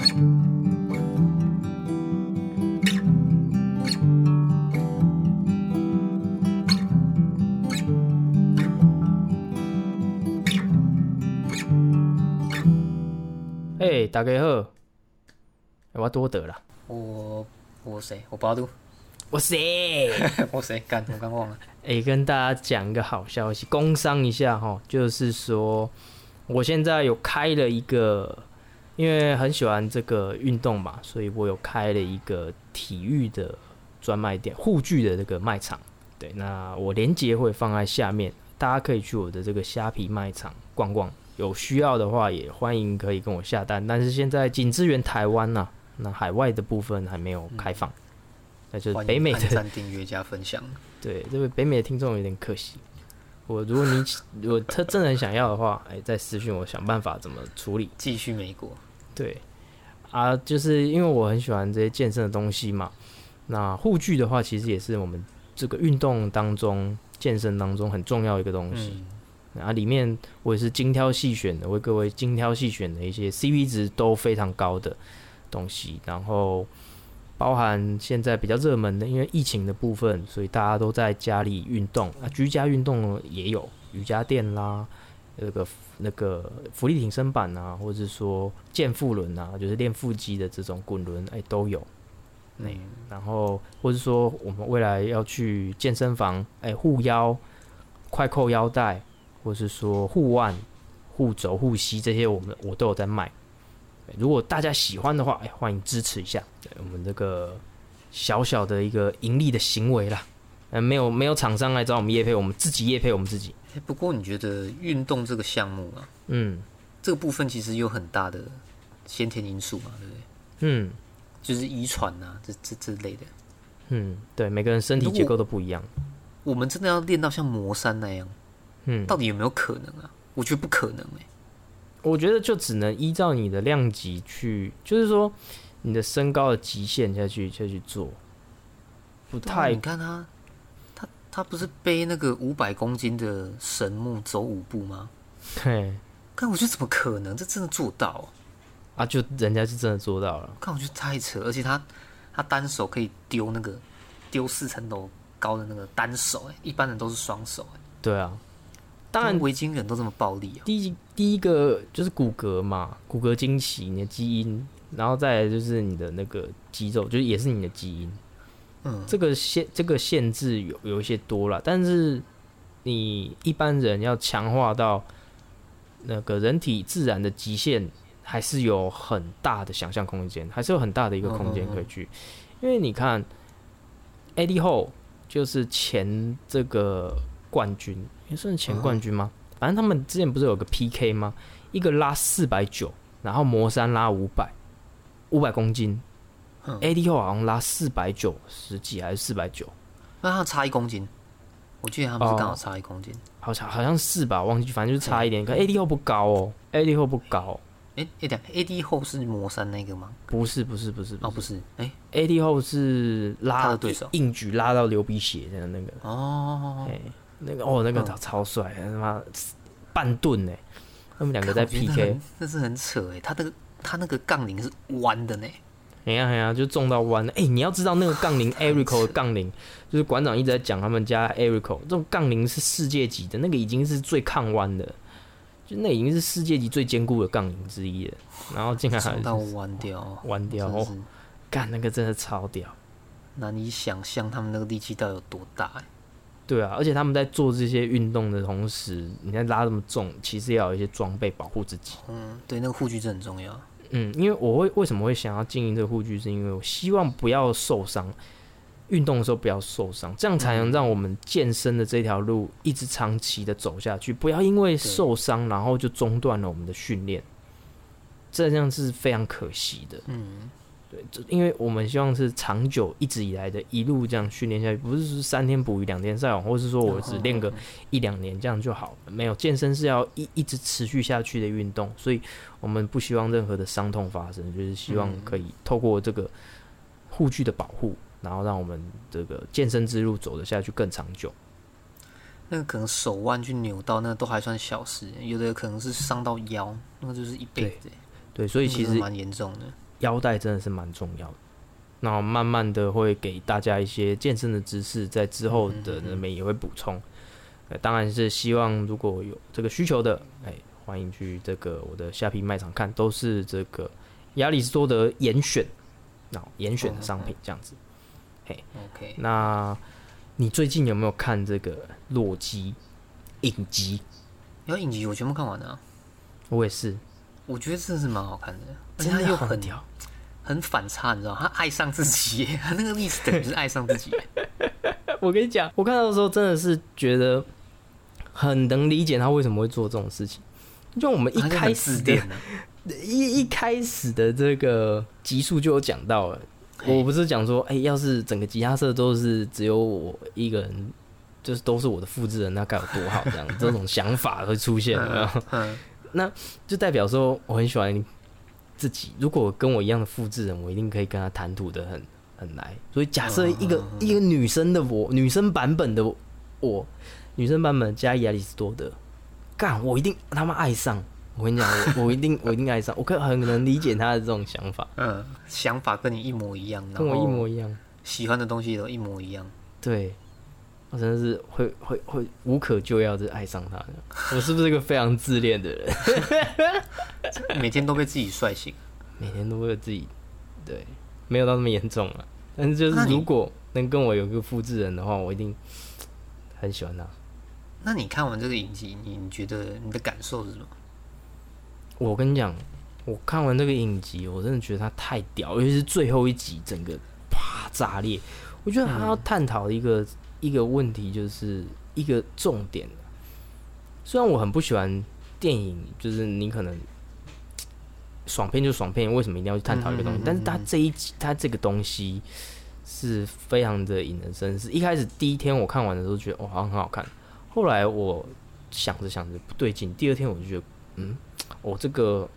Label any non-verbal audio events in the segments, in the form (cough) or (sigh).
哎，大家好，我多得了，我我谁？我八度，我谁？(laughs) 我谁？干，我刚忘了。哎，跟大家讲一个好消息，工商一下哈，就是说我现在有开了一个，因为很喜欢这个运动嘛，所以我有开了一个体育的专卖店，护具的这个卖场。对，那我连接会放在下面，大家可以去我的这个虾皮卖场逛逛。有需要的话，也欢迎可以跟我下单，但是现在仅支援台湾呐，那海外的部分还没有开放。那就是北美的赞订阅加分享。(laughs) 对，这位北美的听众有点可惜。我如果你如果他真的很想要的话，哎，再私信我想办法怎么处理。继续美国。对啊，就是因为我很喜欢这些健身的东西嘛。那护具的话，其实也是我们这个运动当中、健身当中很重要一个东西。啊，里面我也是精挑细选的，为各位精挑细选的一些 CP 值都非常高的东西，然后包含现在比较热门的，因为疫情的部分，所以大家都在家里运动啊，居家运动也有瑜伽垫啦，那个那个浮力挺身板啊，或者说健腹轮啊，就是练腹肌的这种滚轮，哎，都有。嗯，然后或者说我们未来要去健身房，哎，护腰、快扣腰带。或是说护腕、护肘、护膝这些，我们我都有在卖。如果大家喜欢的话，哎，欢迎支持一下我们这个小小的一个盈利的行为啦。嗯，没有没有厂商来找我们叶配，我们自己叶配我们自己。哎，不过你觉得运动这个项目啊，嗯，这个部分其实有很大的先天因素嘛，对不对？嗯，就是遗传呐，这这这类的。嗯，对，每个人身体结构都不一样。我们真的要练到像魔山那样？嗯，到底有没有可能啊？我觉得不可能哎。我觉得就只能依照你的量级去，就是说你的身高的极限下去下去做。不太，你看他，他他不是背那个五百公斤的神木走五步吗？嘿，看我觉得怎么可能？这真的做到啊？就人家是真的做到了。看我觉得太扯，而且他他单手可以丢那个丢四层楼高的那个单手，哎，一般人都是双手，哎，对啊。当然，维京人都这么暴力啊！第一第一个就是骨骼嘛，骨骼惊奇，你的基因，然后再来就是你的那个肌肉，就是也是你的基因。嗯，这个限这个限制有有一些多了，但是你一般人要强化到那个人体自然的极限，还是有很大的想象空间，还是有很大的一个空间可以去。因为你看，AD 后就是前这个冠军。也算前冠军吗？反正他们之前不是有个 PK 吗？一个拉四百九，然后魔山拉五百，五百公斤。AD 后好像拉四百九十几还是四百九？那他差一公斤，我记得他们是刚好差一公斤，好像好像是吧？忘记，反正就是差一点。可 AD 后不高哦，AD 后不高。哎哎，等 AD 后是魔山那个吗？不是不是不是哦不是，哎，AD 后是拉的对手，硬举拉到流鼻血的那个。哦。那个哦，那个超超帅，他妈半吨呢，他们两个在 PK，那是很扯哎，他那个他那个杠铃是弯的呢，哎呀哎呀，就重到弯了。哎，你要知道那个杠铃 (laughs) Erico 的杠铃，就是馆长一直在讲他们家 Erico 这种杠铃是世界级的，那个已经是最抗弯的，就那已经是世界级最坚固的杠铃之一了。然后竟然还到弯掉，弯掉哦，干那个真的超屌，难以想象他们那个力气到底有多大哎。对啊，而且他们在做这些运动的同时，你在拉这么重，其实要有一些装备保护自己。嗯，对，那个护具真很重要。嗯，因为我会为什么会想要经营这个护具，是因为我希望不要受伤，运动的时候不要受伤，这样才能让我们健身的这条路一直长期的走下去，不要因为受伤然后就中断了我们的训练，这样是非常可惜的。嗯。对，因为我们希望是长久一直以来的一路这样训练下去，不是说三天捕鱼两天晒网，或是说我只练个一两年这样就好。没有健身是要一一直持续下去的运动，所以我们不希望任何的伤痛发生，就是希望可以透过这个护具的保护，然后让我们这个健身之路走得下去更长久。那个可能手腕去扭到，那都还算小事，有的可能是伤到腰，那个就是一辈子。对，所以其实蛮严重的。腰带真的是蛮重要的。然后慢慢的会给大家一些健身的知识，在之后的那边也会补充。呃，当然是希望如果有这个需求的，哎，欢迎去这个我的下皮卖场看，都是这个亚里士多德严选，那严选的商品这样子。嘿，OK。那你最近有没有看这个洛基影集？有影集，我全部看完了。我也是，我觉得真的是蛮好看的，而且他又很很反差，你知道他爱上自己，他 (laughs) 那个意思等于是爱上自己。(laughs) 我跟你讲，我看到的时候真的是觉得很能理解他为什么会做这种事情。就我们一开始的，(laughs) 一一开始的这个集数就有讲到了，我不是讲说，哎，要是整个吉他社都是只有我一个人，就是都是我的复制人，那该有多好？这样这种想法会出现，那就代表说我很喜欢自己。如果跟我一样的复制人，我一定可以跟他谈吐的很很来。所以假设一个一个女生的我，女生版本的我，女生版本加亚里士多德，干我一定他妈爱上。我跟你讲，我我一定我一定爱上。我可很能理解他的这种想法。嗯，想法跟你一模一样，跟我一模一样，喜欢的东西都一模一样。对。我真的是会会会无可救药的爱上他，我是不是一个非常自恋的人？(laughs) 每天都被自己帅醒，每天都被自己，对，没有到那么严重啊。但是就是如果能跟我有个复制人的话，我一定很喜欢他。那你看完这个影集，你觉得你的感受是什么？我跟你讲，我看完这个影集，我真的觉得他太屌，尤其是最后一集，整个啪炸裂。我觉得他要探讨一个。一个问题就是一个重点。虽然我很不喜欢电影，就是你可能爽片就爽片，为什么一定要去探讨一个东西？但是他这一集，他这个东西是非常的引人深思。一开始第一天我看完的时候觉得哇，好像很好看。后来我想着想着不对劲，第二天我就觉得，嗯，我这个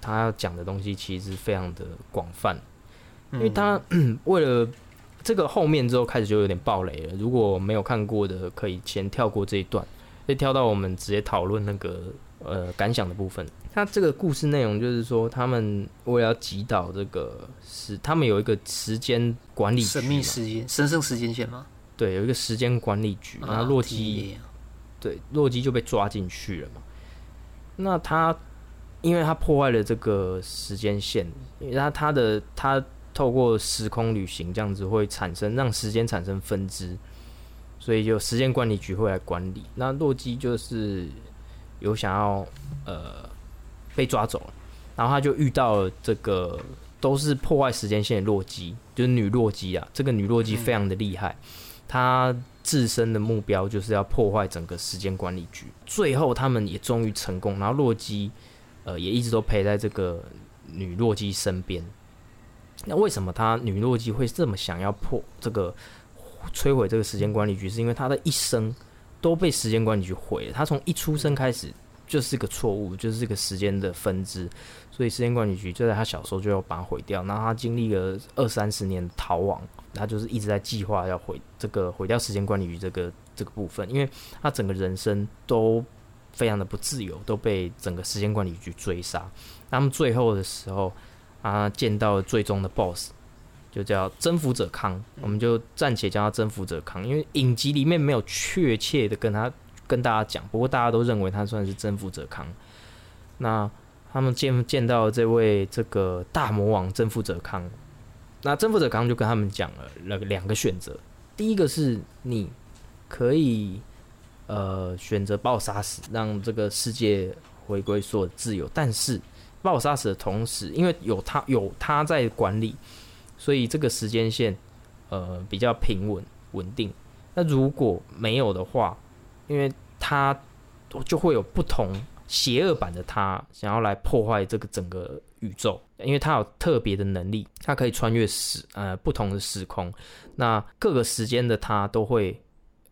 他要讲的东西其实非常的广泛，因为他 (clears throat) 为了。这个后面之后开始就有点暴雷了。如果没有看过的，可以先跳过这一段，可以跳到我们直接讨论那个呃感想的部分。他这个故事内容就是说，他们为了要击倒这个是他们有一个时间管理神秘时间神圣时间线吗？对，有一个时间管理局，然后洛基对洛基就被抓进去了嘛。那他因为他破坏了这个时间线，因为他他的他。透过时空旅行这样子会产生让时间产生分支，所以就时间管理局会来管理。那洛基就是有想要呃被抓走了，然后他就遇到了这个都是破坏时间线的洛基，就是女洛基啊。这个女洛基非常的厉害，她自身的目标就是要破坏整个时间管理局。最后他们也终于成功，然后洛基呃也一直都陪在这个女洛基身边。那为什么他女洛基会这么想要破这个摧毁这个时间管理局？是因为他的一生都被时间管理局毁了。他从一出生开始就是个错误，就是个时间的分支，所以时间管理局就在他小时候就要把它毁掉。然后他经历了二三十年逃亡，他就是一直在计划要毁这个毁掉时间管理局这个这个部分，因为他整个人生都非常的不自由，都被整个时间管理局追杀。那么最后的时候。他见到最终的 BOSS，就叫征服者康，我们就暂且叫他征服者康，因为影集里面没有确切的跟他跟大家讲，不过大家都认为他算是征服者康。那他们见见到这位这个大魔王征服者康，那征服者康就跟他们讲了那个两个选择，第一个是你可以呃选择把我杀死，让这个世界回归所有自由，但是。把我杀死的同时，因为有他有他在管理，所以这个时间线呃比较平稳稳定。那如果没有的话，因为他就会有不同邪恶版的他想要来破坏这个整个宇宙，因为他有特别的能力，他可以穿越时呃不同的时空，那各个时间的他都会。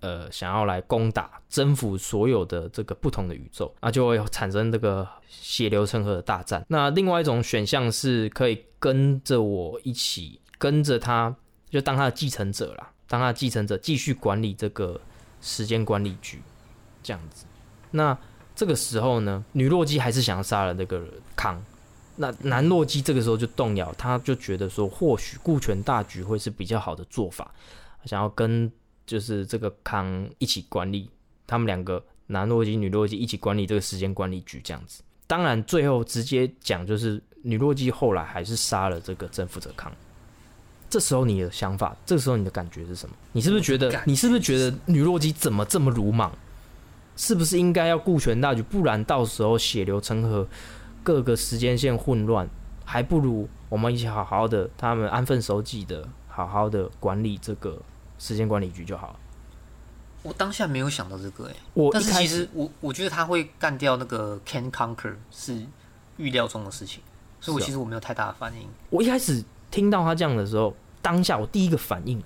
呃，想要来攻打、征服所有的这个不同的宇宙，那就会产生这个血流成河的大战。那另外一种选项是可以跟着我一起，跟着他，就当他的继承者啦，当他的继承者继续管理这个时间管理局，这样子。那这个时候呢，女洛基还是想要杀了那个康。那男洛基这个时候就动摇，他就觉得说，或许顾全大局会是比较好的做法，想要跟就是这个康一起管理，他们两个男洛基、女洛基一起管理这个时间管理局这样子。当然，最后直接讲就是女洛基后来还是杀了这个征服者康。这时候你的想法，这时候你的感觉是什么？你是不是觉得，你是不是觉得女洛基怎么这么鲁莽？是不是应该要顾全大局？不然到时候血流成河。各个时间线混乱，还不如我们一起好好的，他们安分守己的，好好的管理这个时间管理局就好。我当下没有想到这个，哎，我但是其实我我觉得他会干掉那个 Can Conquer 是预料中的事情，所以我其实我没有太大的反应。我一开始听到他这样的时候，当下我第一个反应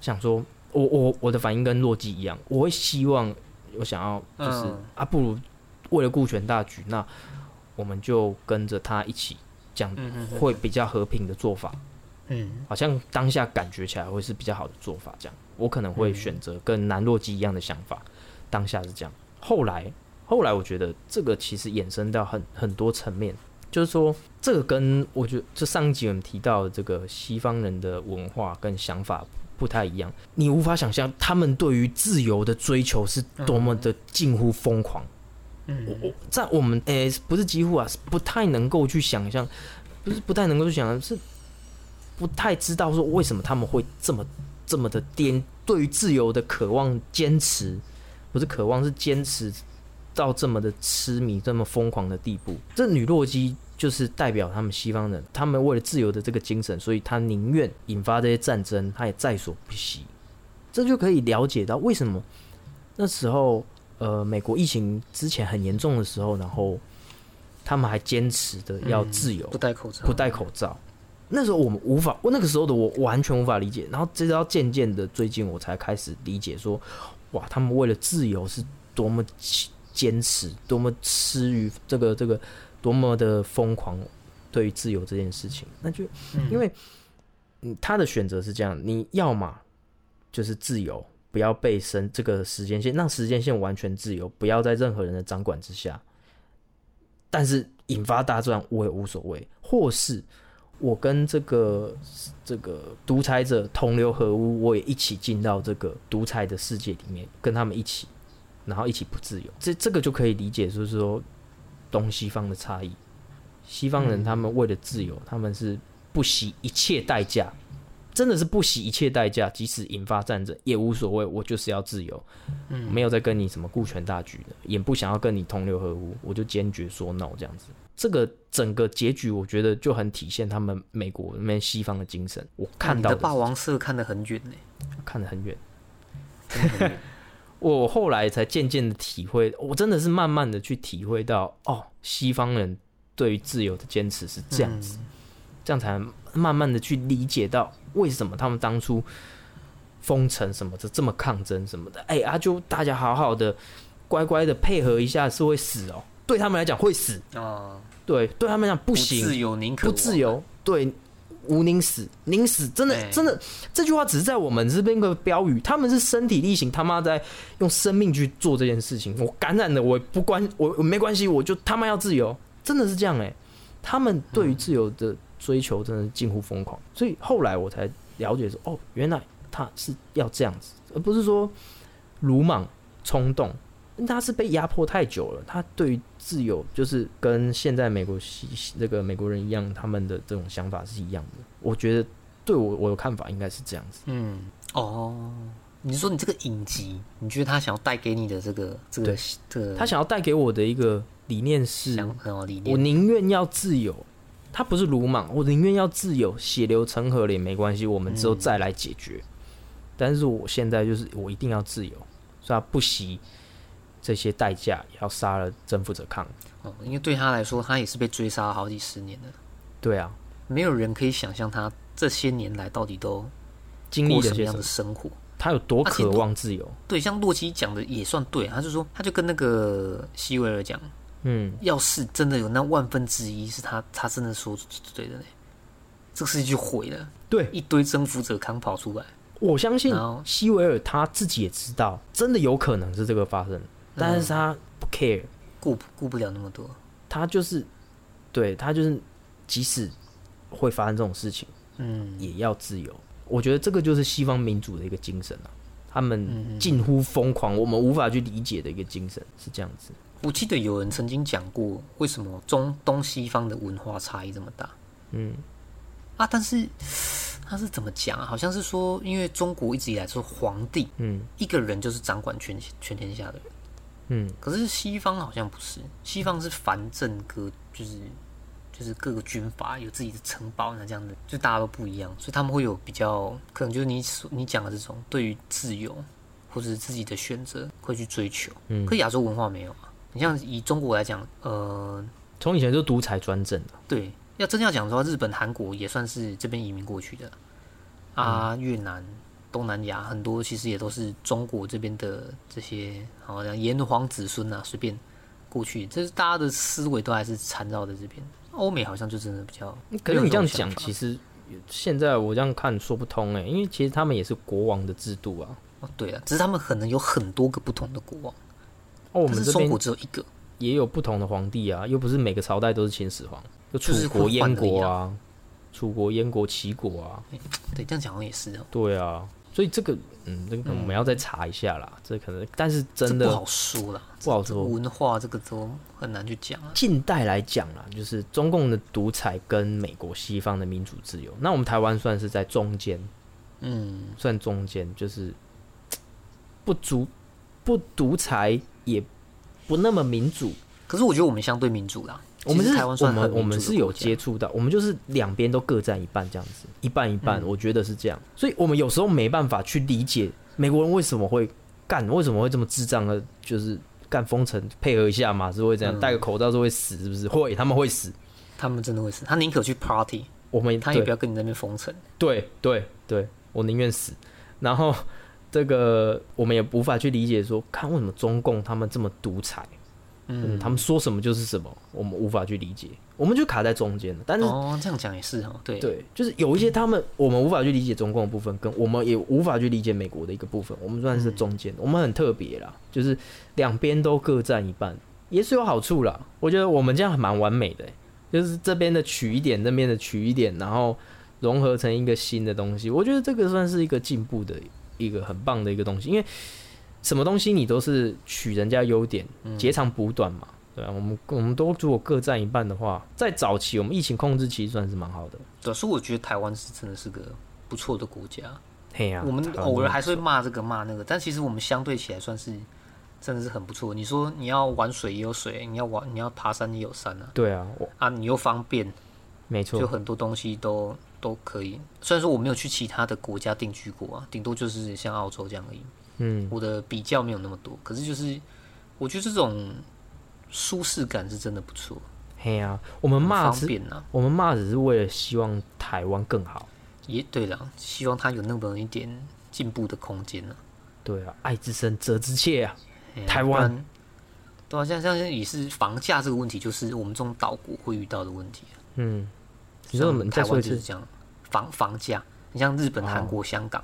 想说，我我我的反应跟洛基一样，我会希望我想要就是啊，不如为了顾全大局那。我们就跟着他一起讲，会比较和平的做法。嗯，好像当下感觉起来会是比较好的做法。这样，我可能会选择跟南洛基一样的想法。当下是这样，后来后来，我觉得这个其实衍生到很很多层面，就是说，这个跟我觉得这上一集我们提到的这个西方人的文化跟想法不太一样。你无法想象他们对于自由的追求是多么的近乎疯狂。我我在我们诶不是几乎啊，不太能够去想象，不是不太能够去想象，是不太知道说为什么他们会这么这么的颠，对于自由的渴望坚持，不是渴望是坚持到这么的痴迷这么疯狂的地步。这女洛基就是代表他们西方人，他们为了自由的这个精神，所以他宁愿引发这些战争，他也在所不惜。这就可以了解到为什么那时候。呃，美国疫情之前很严重的时候，然后他们还坚持的要自由，不戴口罩，不戴口罩。那时候我们无法，我那个时候的我完全无法理解。然后直到渐渐的最近，我才开始理解说，哇，他们为了自由是多么坚持，多么痴于这个这个，多么的疯狂对于自由这件事情。那就因为嗯，他的选择是这样，你要么就是自由。不要被生这个时间线，让时间线完全自由，不要在任何人的掌管之下。但是引发大战我也无所谓，或是我跟这个这个独裁者同流合污，我也一起进到这个独裁的世界里面，跟他们一起，然后一起不自由。这这个就可以理解，就是说东西方的差异。西方人他们为了自由，他们是不惜一切代价。真的是不惜一切代价，即使引发战争也无所谓。我就是要自由，嗯，没有在跟你什么顾全大局的，也不想要跟你同流合污，我就坚决说 no 这样子。这个整个结局，我觉得就很体现他们美国那边西方的精神。我看到霸王色看得很远呢，看得很远。(laughs) 我后来才渐渐的体会，我真的是慢慢的去体会到，哦，西方人对于自由的坚持是这样子，这样才慢慢的去理解到。为什么他们当初封城什么的这么抗争什么的？哎啊，就大家好好的乖乖的配合一下是会死哦，对他们来讲会死哦。对，对他们讲不行，自由宁可不自由，对，无宁死，宁死真的真的这句话只是在我们这边个标语，他们是身体力行，他妈在用生命去做这件事情。我感染了，我不关我没关系，我就他妈要自由，真的是这样哎。他们对于自由的。追求真的近乎疯狂，所以后来我才了解说，哦，原来他是要这样子，而不是说鲁莽冲动。他是被压迫太久了，他对于自由就是跟现在美国那个美国人一样，他们的这种想法是一样的。我觉得对我我的看法应该是这样子。嗯，哦，你说你这个影集，你觉得他想要带给你的这个这个这个，他想要带给我的一个理念是，我宁愿要自由。他不是鲁莽，我宁愿要自由，血流成河了也没关系，我们之后再来解决。但是我现在就是我一定要自由，所以他不惜这些代价要杀了征服者康。哦，因为对他来说，他也是被追杀了好几十年的。对啊，没有人可以想象他这些年来到底都经历什么样的生活，他有多渴望自由。对，像洛基讲的也算对，他就说，他就跟那个希维尔讲。嗯，要是真的有那万分之一是他，他真的说对的呢，这个世界就毁了。对，一堆征服者康跑出来，我相信希维尔他自己也知道，真的有可能是这个发生，但是他不 care，顾顾不了那么多，他就是，对他就是即使会发生这种事情，嗯，也要自由。我觉得这个就是西方民主的一个精神啊，他们近乎疯狂，我们无法去理解的一个精神是这样子。我记得有人曾经讲过，为什么中东西方的文化差异这么大？嗯，啊，但是他是怎么讲啊？好像是说，因为中国一直以来是皇帝，嗯，一个人就是掌管全全天下的人，嗯，可是西方好像不是，西方是藩镇各，就是就是各个军阀有自己的城堡，那这样的，就大家都不一样，所以他们会有比较，可能就是你所你讲的这种对于自由或者是自己的选择会去追求，嗯，可亚洲文化没有啊。你像以中国来讲，呃，从以前就独裁专政的。对，要真要讲的话，日本、韩国也算是这边移民过去的。啊，越南、东南亚很多其实也都是中国这边的这些，好像炎黄子孙啊，随便过去，这是大家的思维都还是缠绕在这边。欧美好像就真的比较。可是你这样讲，其实现在我这样看说不通哎，因为其实他们也是国王的制度啊。哦，对啊，只是他们可能有很多个不同的国王。哦，我们中国只有一个，也有不同的皇帝啊，又不是每个朝代都是秦始皇，就楚国、燕国啊，楚国、燕国、齐国啊。对，这样讲也是哦。对啊，所以这个，嗯，这个我们要再查一下啦。这可能，但是真的不好说了，不好说。文化这个都很难去讲。近代来讲啦，就是中共的独裁跟美国西方的民主自由，那我们台湾算是在中间，嗯，算中间，就是不足不独裁。也不那么民主，可是我觉得我们相对民主啦。我们是台湾，我们我们是有接触到，我们就是两边都各占一半这样子，一半一半，我觉得是这样。所以我们有时候没办法去理解美国人为什么会干，为什么会这么智障的，就是干封城，配合一下嘛，是会这样，戴个口罩是会死，是不是？会，他们会死，他们真的会死，他宁可去 party，我们他也不要跟你那边封城。对对对，我宁愿死，然后。这个我们也无法去理解，说看为什么中共他们这么独裁，嗯，他们说什么就是什么，我们无法去理解，我们就卡在中间了。但是哦，这样讲也是哦，对对，就是有一些他们我们无法去理解中共的部分，跟我们也无法去理解美国的一个部分，我们算是中间，我们很特别啦，就是两边都各占一半，也是有好处啦。我觉得我们这样还蛮完美的，就是这边的取一点，那边的取一点，然后融合成一个新的东西，我觉得这个算是一个进步的。一个很棒的一个东西，因为什么东西你都是取人家优点，截长补短嘛，对啊，我们我们都如果各占一半的话，在早期我们疫情控制其实算是蛮好的。对，所以我觉得台湾是真的是个不错的国家。嘿呀，我们偶尔还是会骂这个骂那个，但其实我们相对起来算是真的是很不错。你说你要玩水也有水，你要玩你要爬山也有山啊。对啊，啊你又方便，没错，就很多东西都。都可以，虽然说我没有去其他的国家定居过啊，顶多就是像澳洲这样而已。嗯，我的比较没有那么多，可是就是我觉得这种舒适感是真的不错。嘿呀，我们骂方便呢，我们骂只是为了希望台湾更好。也对了，希望它有那么一点进步的空间呢。对啊，爱之深责之切啊，台湾。对啊，像像也是房价这个问题，就是我们这种岛国会遇到的问题。嗯。你说我们台湾就是这样，房房价，你像日本、韩国、香港，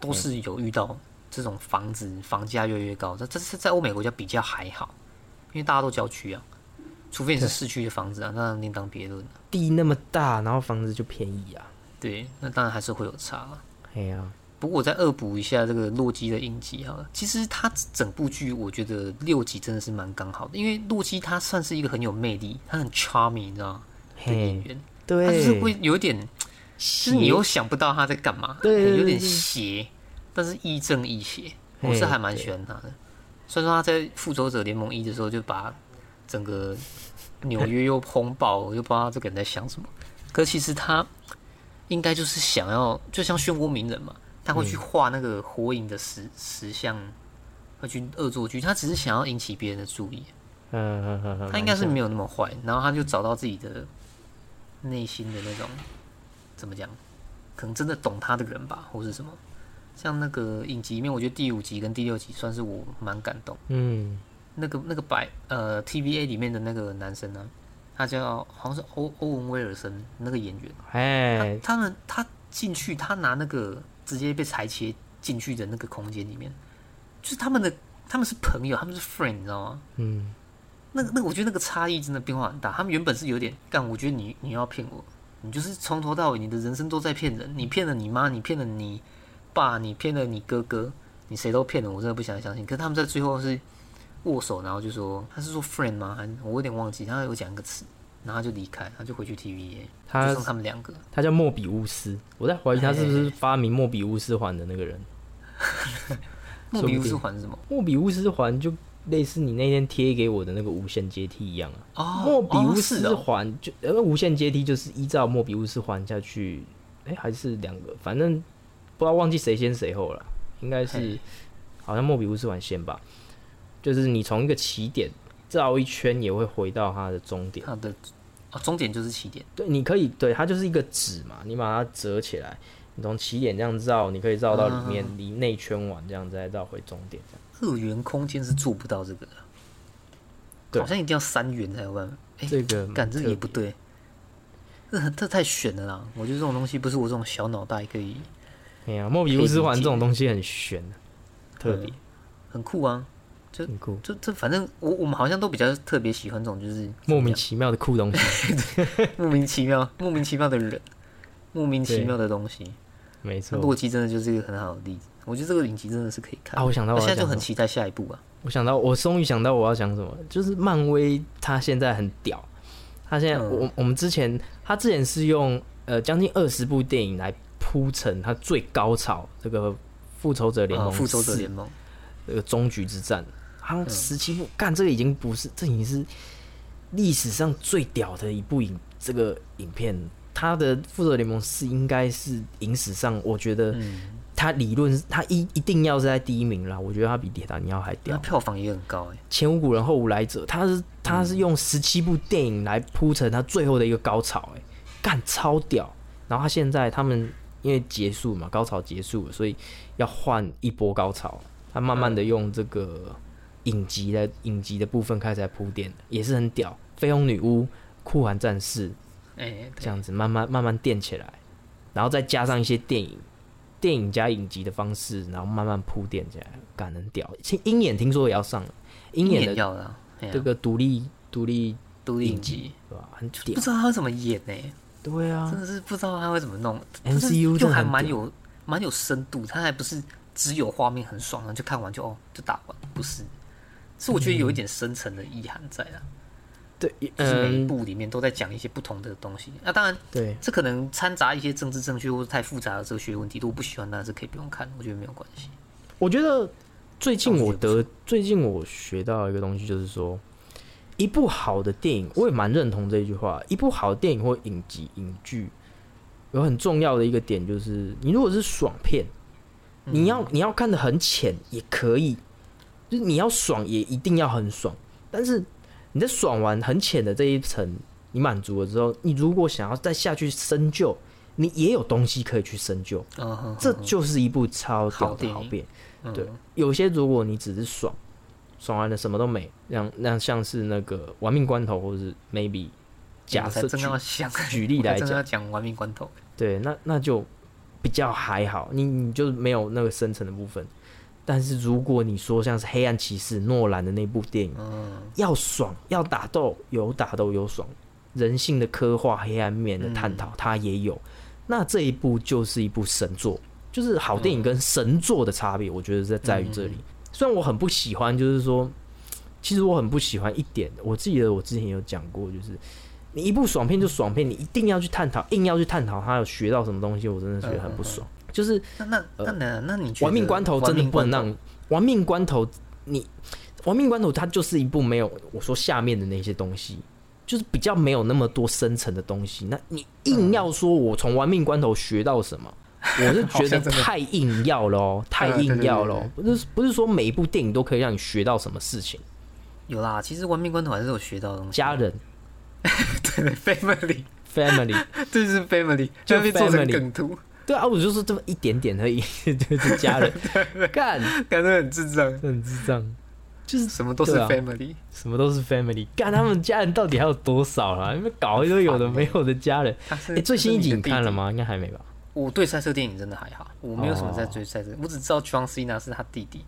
都是有遇到这种房子房价越来越高。这这是在欧美国家比较还好，因为大家都郊区啊，除非你是市区的房子啊，那另当别论。地那么大，然后房子就便宜啊。对，那当然还是会有差。哎呀，不过我再恶补一下这个洛基的影集哈，其实他整部剧我觉得六集真的是蛮刚好的，因为洛基他算是一个很有魅力，他很 charming，你知道吗？的演员。他就是会有点，就是你又想不到他在干嘛，对，有点邪，但是亦正亦邪，我是还蛮喜欢他的。虽然说他在《复仇者联盟一》的时候就把整个纽约又轰爆，我就不知道这个人在想什么。可其实他应该就是想要，就像漩涡鸣人嘛，他会去画那个火影的石石像，会去恶作剧，他只是想要引起别人的注意。嗯嗯嗯嗯，他应该是没有那么坏，然后他就找到自己的。内心的那种怎么讲？可能真的懂他的人吧，或是什么？像那个影集里面，我觉得第五集跟第六集算是我蛮感动。嗯，那个那个白呃 TVA 里面的那个男生呢，他叫好像是欧欧文威尔森那个演员。哎，他们他进去，他拿那个直接被裁切进去的那个空间里面，就是他们的他们是朋友，他们是 friend，你知道吗？嗯。那个那个，我觉得那个差异真的变化很大。他们原本是有点干，我觉得你你要骗我，你就是从头到尾你的人生都在骗人，你骗了你妈，你骗了你爸，你骗了你哥哥，你谁都骗了，我真的不想相信。可是他们在最后是握手，然后就说他是说 friend 吗？还我有点忘记，他有讲一个词，然后他就离开，他就回去 TVA，他就剩他们两个。他叫莫比乌斯，我在怀疑他是不是发明莫比乌斯环的那个人。(laughs) 莫比乌斯环是什么？莫比乌斯环就。类似你那天贴给我的那个无限阶梯一样啊，莫比乌斯环就因为无限阶梯就是依照莫比乌斯环下去，哎，还是两个，反正不知道忘记谁先谁后了，应该是好像莫比乌斯环先吧，就是你从一个起点绕一圈也会回到它的终点，它的啊终点就是起点，对，你可以对它就是一个纸嘛，你把它折起来，你从起点这样绕，你可以绕到里面离内圈完这样再绕回终点这样。二元空间是做不到这个的，好像一定要三元才有办法。哎，这个感这也不对，这这太悬了啦！我觉得这种东西不是我这种小脑袋可以。哎呀，莫比乌斯环这种东西很悬，特别很酷啊！就很酷，就这反正我我们好像都比较特别喜欢这种就是莫名其妙的酷东西，(laughs) 莫名其妙莫名其妙的人，莫名其妙的东西。没错，洛基真的就是一个很好的例子。我觉得这个影集真的是可以看啊！我想到，我现在就很期待下一部啊！我想到，我终于想到我要讲什么，就是漫威，它现在很屌。它现在，我我们之前，他之前是用呃将近二十部电影来铺成它最高潮，这个复仇者联盟，复仇者联盟这个终局之战，好十七部，干这个已经不是，这已经是历史上最屌的一部影，这个影片，它的复仇者联盟是应该是影史上，我觉得。他理论，他一一定要是在第一名啦。我觉得他比铁达尼号还屌，票房也很高哎。前无古人后无来者，他是他是用十七部电影来铺成他最后的一个高潮哎，干超屌。然后他现在他们因为结束嘛，高潮结束了，所以要换一波高潮。他慢慢的用这个影集的影集的部分开始来铺垫，也是很屌。绯红女巫、酷寒战士，哎，这样子慢慢慢慢垫起来，然后再加上一些电影。电影加影集的方式，然后慢慢铺垫起来，感人屌。鹰眼听说也要上了，鹰眼的这个独立独立独立影集，对吧？很屌，不知道他怎么演呢？对啊，真的是不知道他会怎么弄。MCU 就还蛮有蛮有深度，他还不是只有画面很爽，然后就看完就哦就打完，不是，是我觉得有一点深层的意涵在啊。对，就是每一部里面都在讲一些不同的东西。那当然，对，这可能掺杂一些政治正确或者太复杂的哲学问题，如果不喜欢，那是可以不用看，我觉得没有关系。我觉得最近我得最近我学到一个东西，就是说，一部好的电影，我也蛮认同这句话。一部好的电影或影集、影剧，有很重要的一个点，就是你如果是爽片，你要你要看的很浅也可以，就是你要爽也一定要很爽，但是。你在爽完很浅的这一层，你满足了之后，你如果想要再下去深究，你也有东西可以去深究。这就是一部超屌的好片。对，有些如果你只是爽，爽完了什么都没，让让像是那个玩命关头，或者是 maybe 假设举举例来讲，讲玩命关头，对，那那就比较还好，你你就没有那个深层的部分。但是如果你说像是《黑暗骑士》诺兰的那部电影，要爽要打斗，有打斗有爽，人性的刻画、黑暗面的探讨，它也有。那这一部就是一部神作，就是好电影跟神作的差别，我觉得在在于这里。虽然我很不喜欢，就是说，其实我很不喜欢一点，我记得我之前有讲过，就是你一部爽片就爽片，你一定要去探讨，硬要去探讨他有学到什么东西，我真的觉得很不爽。就是那那那那那你玩命关头真的不能让玩命关头你玩命关头它就是一部没有我说下面的那些东西，就是比较没有那么多深层的东西。那你硬要说我从玩命关头学到什么，(laughs) 我是觉得太硬要了，太硬要了。不是不是说每一部电影都可以让你学到什么事情。有啦，其实亡命关头还是有学到东西。家人，(laughs) 对对，family，family，这 (laughs) 是 family，就被做成梗图。对啊，我就是这么一点点而已，就是家人干，感觉很智障，很智障，就是什么都是 family，什么都是 family，干他们家人到底还有多少啦？因为搞一堆有的没有的家人。哎，最新一集你看了吗？应该还没吧？我对赛车电影真的还好，我没有什么在追赛车，我只知道 John Cena 是他弟弟。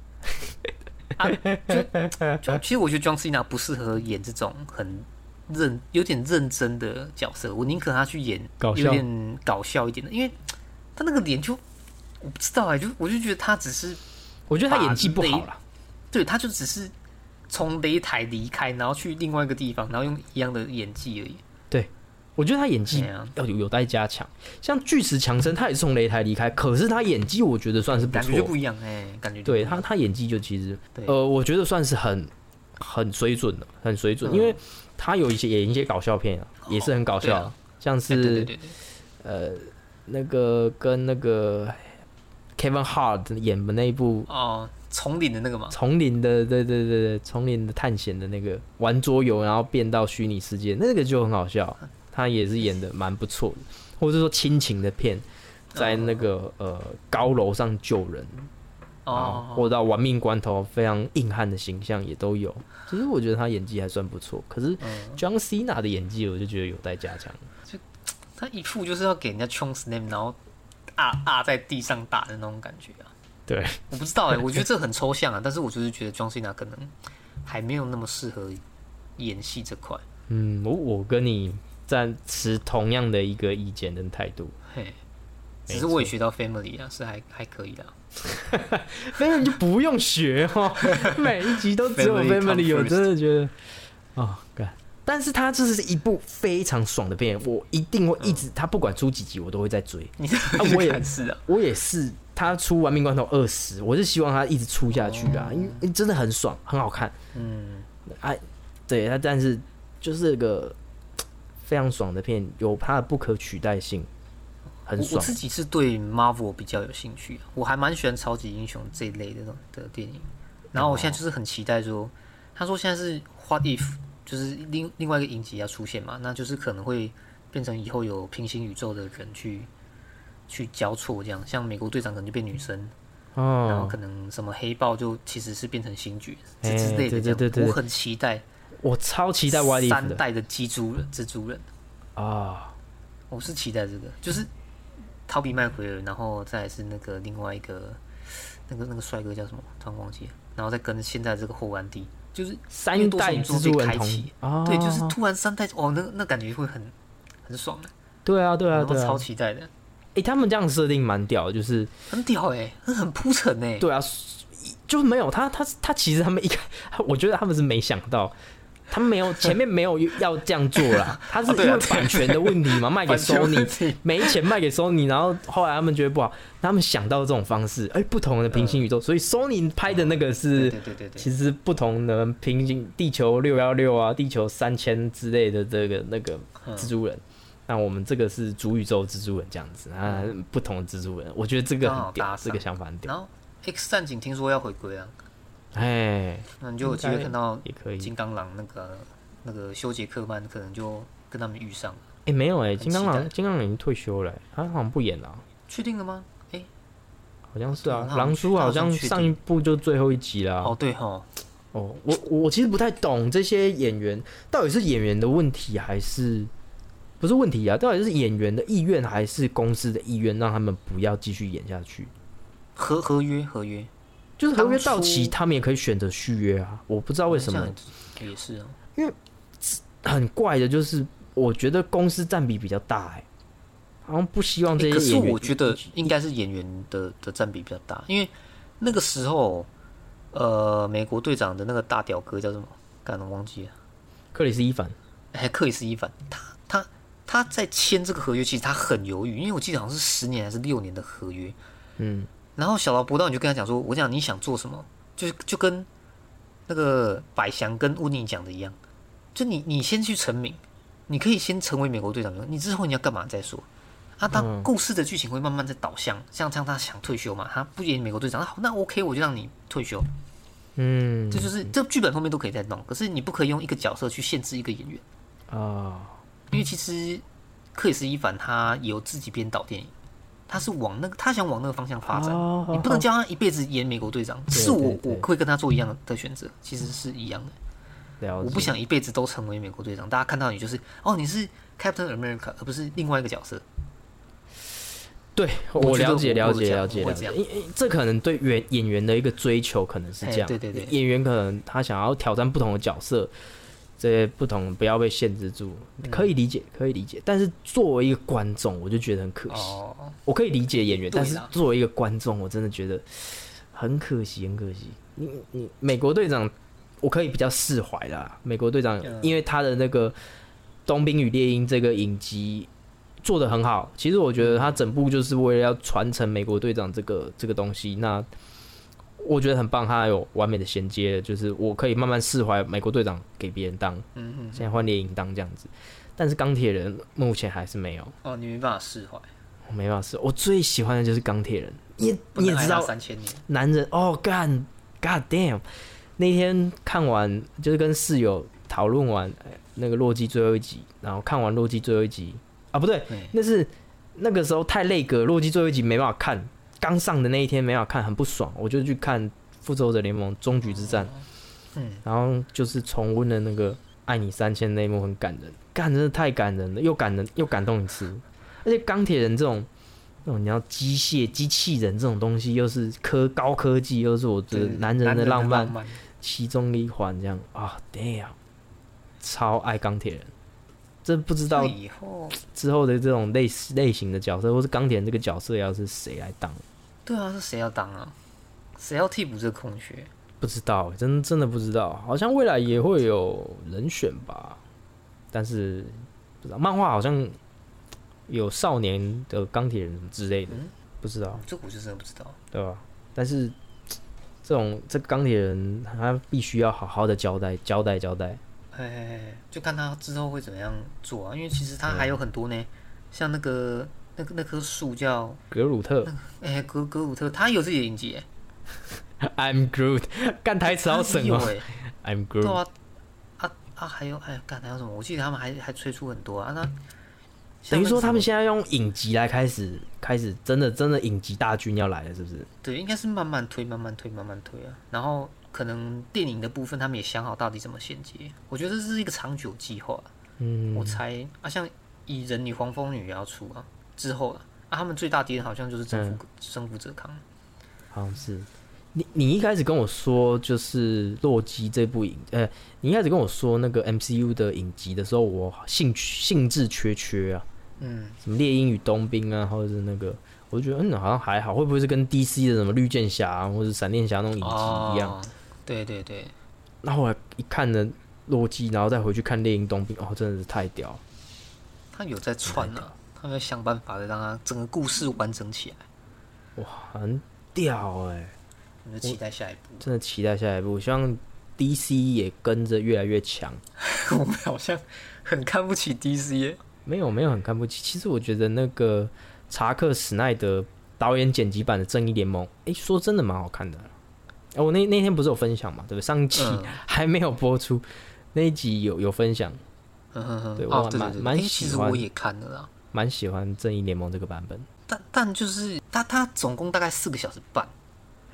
(laughs) 啊，就就其实我觉得 John Cena 不适合演这种很认有点认真的角色，我宁可他去演搞笑有点搞笑一点的，因为他那个脸就我不知道哎、就我就觉得他只是我觉得他演技不好啦。对，他就只是从擂台离开，然后去另外一个地方，然后用一样的演技而已。我觉得他演技要有有待加强。像巨石强森，他也是从擂台离开，可是他演技我觉得算是不错。感觉就不一样哎、感觉对他，他演技就其实呃，我觉得算是很很水准的，很水准，嗯。因为他有一些演一些搞笑片啊，也是很搞笑，像是对对是对对，呃那个跟那个 Kevin Hart 演的那一部哦，丛林的那个嘛，丛林的，对对对对，丛林的探险的那个玩桌游，然后变到虚拟世界，那个就很好笑，他也是演的蛮不错的，或者说亲情的片，在那个呃高楼上救人啊，哦，或者到玩命关头非常硬汉的形象也都有。其实我觉得他演技还算不错，可是嗯，John Cena 的演技我就觉得有待加强。就他一副就是要给人家冲 slam，然后啊啊在地上打的那种感觉啊。对，我不知道哎、我觉得这很抽象啊，但是我就是觉得 John Cena 可能还没有那么适合演戏这块。嗯，我我跟你赞持同样的一个意见跟态度。嘿，只没是我也学到 family 啊，是还还可以的。(laughs) family 就不用学哦，(laughs) 每一集都只有 Family 我真的觉得啊，干、但是它这是一部非常爽的片，我一定会一直，它不管出几集我都会在追。(laughs) 你我也是啊，我也是，他出《玩命关头二十》，我是希望他一直出下去啊，因为因为真的很爽，很好看。嗯，哎，对他，但是就是个非常爽的片，有它的不可取代性，很爽我我自。己是对 Marvel 比较有兴趣、啊，我还蛮喜欢超级英雄这一类的的电影。然后我现在就是很期待说，他说现在是 What if，就是另另外一个影集要出现嘛，那就是可能会变成以后有平行宇宙的人去去交错这样，像美国队长可能就变女生，然后哦，可能什么黑豹就其实是变成星爵这哎之类的这样，对对对对我很期待我超期待的。三代的蜘蛛人，蜘蛛人。啊！我是期待这个，就是陶比麦奎尔，然后再是那个另外一个那个那个帅哥叫什么，突然忘记了，然后再跟现在这个后安迪，就是三代蜘蛛人开启啊，对，就是突然三代哦，那那感觉会很很爽的，对啊，对啊，对啊。超。期待的，哎，他们这样设定蛮屌的，就是很屌哎、那很铺陈哎，对啊，就是没有他，他他其实他们一开，我觉得他们是没想到，他们没有前面没有要这样做啦，(laughs) 他是因为版权的问题嘛，(laughs) 卖给 Sony，没钱卖给 Sony，然后后来他们觉得不好，他们想到这种方式，哎、不同的平行宇宙，所以 Sony 拍的那个是对对对对，其实不同的平行地球六幺六啊，地球三千之类的这个那个嗯蜘蛛人。那我们这个是主宇宙蜘蛛人这样子啊，不同的蜘蛛人，我觉得这个很屌，这个想法很屌。然后 X 战警听说要回归啊，哎，那你就有机会看到也可以。金刚狼那个那个修杰克曼可能就跟他们遇上，哎、没有哎、很金刚狼，金刚狼已经退休了欸、他好像不演了啊、确定了吗？哎、好像是啊狼叔好像上一部就最后一集啦。哦对哈，哦，我我其实不太懂这些演员到底是演员的问题还是不是问题啊？到底是演员的意愿还是公司的意愿让他们不要继续演下去？合合约合约，就是合约到期，他们也可以选择续约啊。我不知道为什么也是啊，因为。很怪的，就是我觉得公司占比比较大、哎，好像不希望这欸可是些演员。我觉得应该是演员的的占比比较大，因为那个时候，呃，美国队长的那个大屌哥叫什么？干了忘记了，克里斯伊凡哎，克里斯伊凡，他他他在签这个合约，其实他很犹豫，因为我记得好像是十年还是六年的合约。嗯，然后小劳勃道你就跟他讲说，我讲你想做什么，就是就跟那个百祥跟乌尼讲的一样，就你你先去成名，你可以先成为美国队长，你之后你要干嘛再说。啊，当嗯。故事的剧情会慢慢在导向，像像他想退休嘛，他不演美国队长，那好，那 OK，我就让你退休，嗯。这就是这剧本后面都可以再弄，可是你不可以用一个角色去限制一个演员，啊，因为其实克里斯伊凡他有自己编导电影，他是往那个他想往那个方向发展，哦你不能叫他一辈子演美国队长，对是我我会跟他做一样的选择，其实是一样的。我不想一辈子都成为美国队长，大家看到你就是哦，你是 Captain America，而不是另外一个角色。对我了解了解了解了解，因因这可能对演演员的一个追求可能是这样，哎对对对。演员可能他想要挑战不同的角色，这些不同不要被限制住，嗯可以理解可以理解，但是作为一个观众，我就觉得很可惜。哦，我可以理解演员，但是作为一个观众，我真的觉得很可惜，很可惜。你你美国队长，我可以比较释怀啦。美国队长，嗯因为他的那个《冬兵与猎鹰》这个影集做的很好，其实我觉得他整部就是为了要传承美国队长这个这个东西。那我觉得很棒，他有完美的衔接，就是我可以慢慢释怀美国队长给别人当，嗯嗯，现在换猎鹰当这样子。但是钢铁人目前还是没有。哦，你没办法释怀，我没办法释，我最喜欢的就是钢铁人。你你也知道，三千年，男人哦，干，God damn！那天看完就是跟室友讨论完呃那个洛基最后一集，然后看完洛基最后一集啊，不对，对，那是那个时候太累格，洛基最后一集没办法看，刚上的那一天没办法看，很不爽，我就去看《复仇者联盟：终局之战》，嗯，然后就是重温了那个爱你三千那一幕，很感人，干真的太感人了，又感人又感动一次。而且钢铁人这种那种你要机械机器人这种东西，又是科高科技，又是我的男人的浪漫漫，其中一环，这样。啊，damn，超爱钢铁人。真不知道以后，之后的这种类类型的角色，或是钢铁人这个角色，要是谁来当，对啊，是谁要当啊？谁要替补这个空缺？不知道，真真的不知道。好像未来也会有人选吧，但是不知道漫画好像有少年的钢铁人之类的，嗯不知道，这我就真的不知道。对吧？但是这种这个钢铁人，他必须要好好的交代交代交代。哎就看他之后会怎么样做啊，因为其实他还有很多呢，像那个那个那棵树叫格鲁特。哎格格鲁特，他有自己的影集哎，，(laughs) I'm Groot，干台词好省哦，，I'm 对 Groot，啊啊啊，还有哎干还有什么？我记得他们还还推出很多啊，那等于说他们现现在用影集来开始开始真的真的影集大军要来了，是不是？对应该是慢慢推慢慢推慢慢推啊，然后可能电影的部分他们也想好到底怎么衔接，我觉得这是一个长久计划。嗯，我猜。啊，像蚁人女、黄蜂女也要出啊，之后啊，啊，他们最大敌人好像就是征服征服者康。好像是你你一开始跟我说就是洛基这部影，呃，你一开始跟我说那个 MCU 的影集的时候，我兴趣兴致缺缺啊，嗯，什么猎鹰与冬兵啊，或者是那个，我就觉得嗯好像还好，会不会是跟 DC 的什么绿箭侠、啊、或者闪电侠那种影集一样？哦。对对对，那后来一看呢洛基，然后再回去看猎鹰冬兵，哦，真的是太屌了，他有在串啊，他们要想办法的让他整个故事完整起来。哇很屌哎、我们就期待下一步。真的期待下一步，希望 DC 也跟着越来越强。(laughs) 我们好像很看不起 DC 耶。没有没有很看不起，其实我觉得那个查克史奈德导演剪辑版的《正义联盟》，哎，说真的蛮好看的。哎、我那那天不是有分享嘛，对不对？上一期嗯还没有播出，那一集有有分享，嗯哼哼，对哦我蛮蛮喜欢其实我也看了啦，蛮喜欢《正义联盟》这个版本。但但就是他他总共大概四个小时半，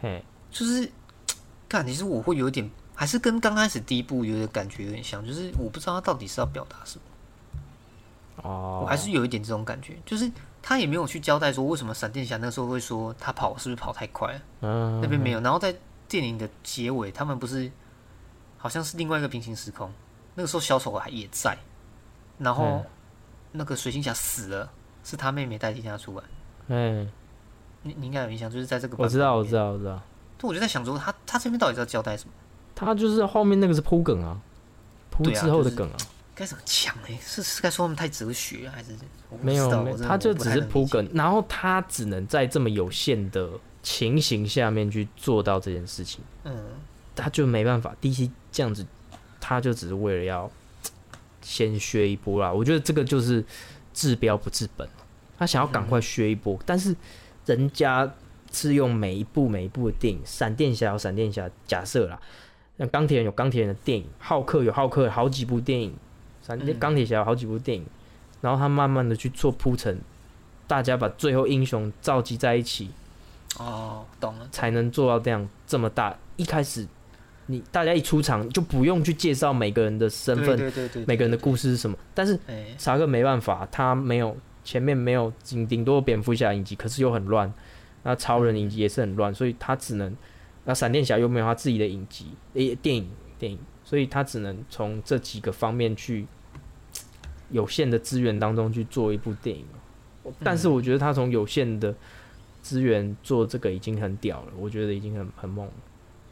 嘿，就是，(tsk) 看其实我会有点，还是跟刚开始第一部有点感觉有点像，就是我不知道他到底是要表达什么。哦，我还是有一点这种感觉，就是他也没有去交代说为什么闪电侠那时候会说他跑是不是跑太快了，嗯，那边没有。然后在电影的结尾，他们不是好像是另外一个平行时空，那个时候小丑还也在，然后嗯那个水行侠死了，是他妹妹代替他出来。嗯，你你应该有印象，就是在这个我知道，我知道。我知道，对，我就在想说，他他这边到底在交代什么？他就是后面那个是铺梗啊，铺之后的梗啊，该怎么讲呢？是是该说他们太哲学，还是没有，他就只是铺梗，然后他只能在这么有限的情形下面去做到这件事情。嗯，他就没办法，DC 这样子，他就只是为了要先削一波啦。我觉得这个就是治标不治本，他想要赶快削一波，但是人家是用每一部每一部的电影，闪电侠有闪电侠，假设啦，那钢铁人有钢铁人的电影，浩克有浩克好几部电影，闪电嗯钢铁侠有好几部电影，然后他慢慢的去做铺陈，大家把最后英雄召集在一起，哦，懂了，才能做到这样这么大。一开始你大家一出场就不用去介绍每个人的身份、对对对对，每个人的故事是什么，但是哎，查克没办法，他没有前面没有顶顶多蝙蝠侠影集，可是又很乱。那超人影集也是很乱，所以他只能那闪电侠又没有他自己的影集诶电影电影，所以他只能从这几个方面去有限的资源当中去做一部电影。但是我觉得他从有限的资源做这个已经很屌了，我觉得已经很很猛了，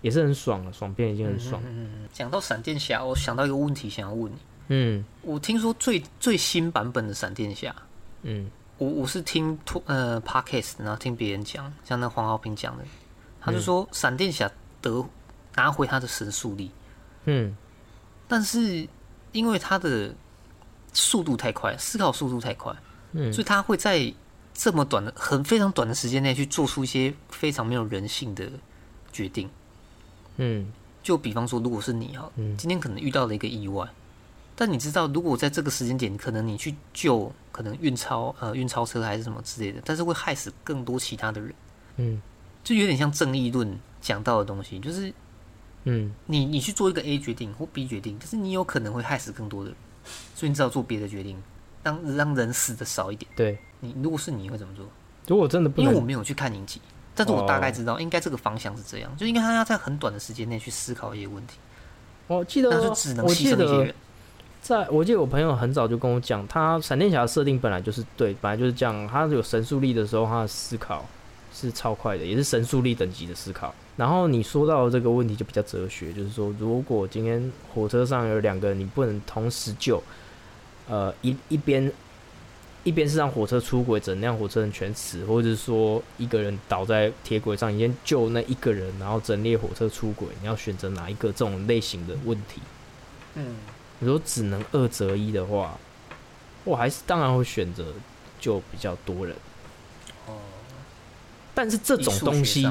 也是很爽了，爽片已经很爽。嗯讲到闪电侠，我想到一个问题想要问。你。嗯，我听说最最新版本的闪电侠，嗯，我我是听呃 podcast，然后听别人讲，像那黄浩平讲的，他就说闪电侠得拿回他的神速力，嗯，但是因为他的速度太快，思考速度太快，嗯，所以他会在这么短的、很非常短的时间内去做出一些非常没有人性的决定，嗯，就比方说，如果是你哈，嗯今天可能遇到了一个意外。但你知道，如果在这个时间点，可能你去救可能运钞呃运钞车还是什么之类的，但是会害死更多其他的人，嗯，就有点像正义论讲到的东西，就是嗯，你你去做一个 A 决定或 B 决定，但是你有可能会害死更多的人，所以你只好做别的决定，让让人死的少一点。对。你如果是你会怎么做？如果真的不能，因为我没有去看影集，但是我大概知道应该这个方向是这样，就应该他要在很短的时间内去思考一些问题，我记得那就只能我记牺牲一些得人。在我记得我朋友很早就跟我讲，他闪电侠的设定本来就是对，本来就是这样。他有神速力的时候，他的思考是超快的，也是神速力等级的思考。然后你说到这个问题就比较哲学，就是说，如果今天火车上有两个人，你不能同时救，呃，一一边一边是让火车出轨，整辆火车人全死，或者是说一个人倒在铁轨上，你先救那一个人，然后整列火车出轨，你要选择哪一个？这种类型的问题。嗯，如果只能二择一的话，我还是当然会选择就比较多人。哦，但是这种东西，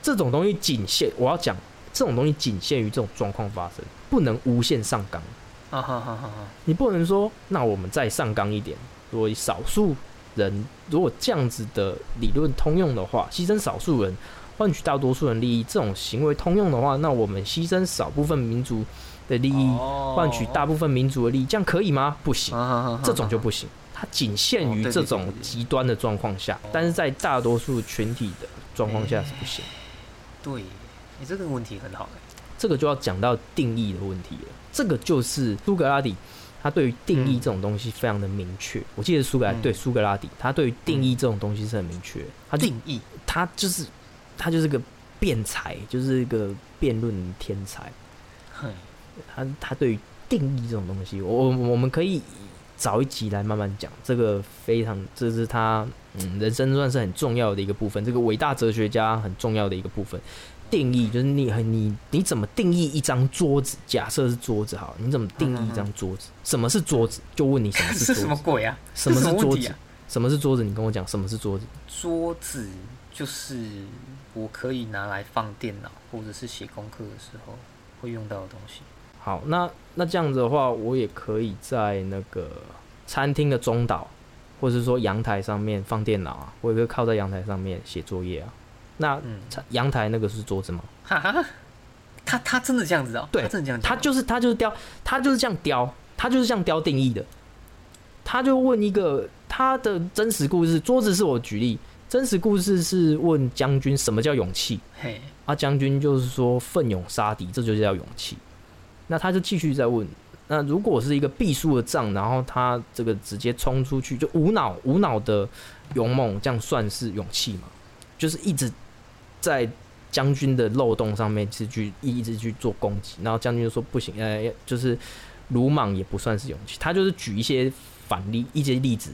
这种东西仅限我要讲，这种东西仅限于这种状况发生，不能无限上纲。啊哈哈哈哈，你不能说，那我们再上纲一点。如果少数人如果这样子的理论通用的话，牺牲少数人换取大多数人利益，这种行为通用的话，那我们牺牲少部分民族的利益，换取大部分民族的利益，这样可以吗？不行，啊这种就不行。它仅限于这种极端的状况下，但是在大多数群体的状况下是不行。对，你这个问题很好哎。这个就要讲到定义的问题了。这个就是苏格拉底，他对于定义这种东西非常的明确。我记得苏格对苏格拉底，他对于定义这种东西是很明确。他定义，他就是他就是个辩才，就是一个辩论天才。嘿，他他对于定义这种东西，我我我们可以找一集来慢慢讲。这个非常，这是他嗯人生算是很重要的一个部分，这个伟大哲学家很重要的一个部分。定义就是你你你怎么定义一张桌子？假设是桌子好，你怎么定义一张桌子？什么是桌子？就问你什么是桌子什么？鬼啊？什么是桌子？什么是桌子？你跟我讲什么是桌子？桌子就是我可以拿来放电脑或者是写功课的时候会用到的东西。好，那那这样子的话，我也可以在那个餐厅的中岛，或者是说阳台上面放电脑啊，我也可以靠在阳台上面写作业啊。那阳台那个是桌子吗？哈哈，他他真的这样子哦？对他真的这样他就是他就是雕，他就是这样雕，他就是这样雕定义的。他就问一个他的真实故事，桌子是我举例，真实故事是问将军什么叫勇气。嘿，啊，将军就是说奋勇杀敌，这就叫勇气。那他就继续在问，那如果是一个必输的仗，然后他这个直接冲出去，就无脑无脑的勇猛，这样算是勇气吗？就是一直在将军的漏洞上面是去一直去做攻击，然后将军就说不行，呃，就是鲁莽也不算是勇气，他就是举一些反例一些例子。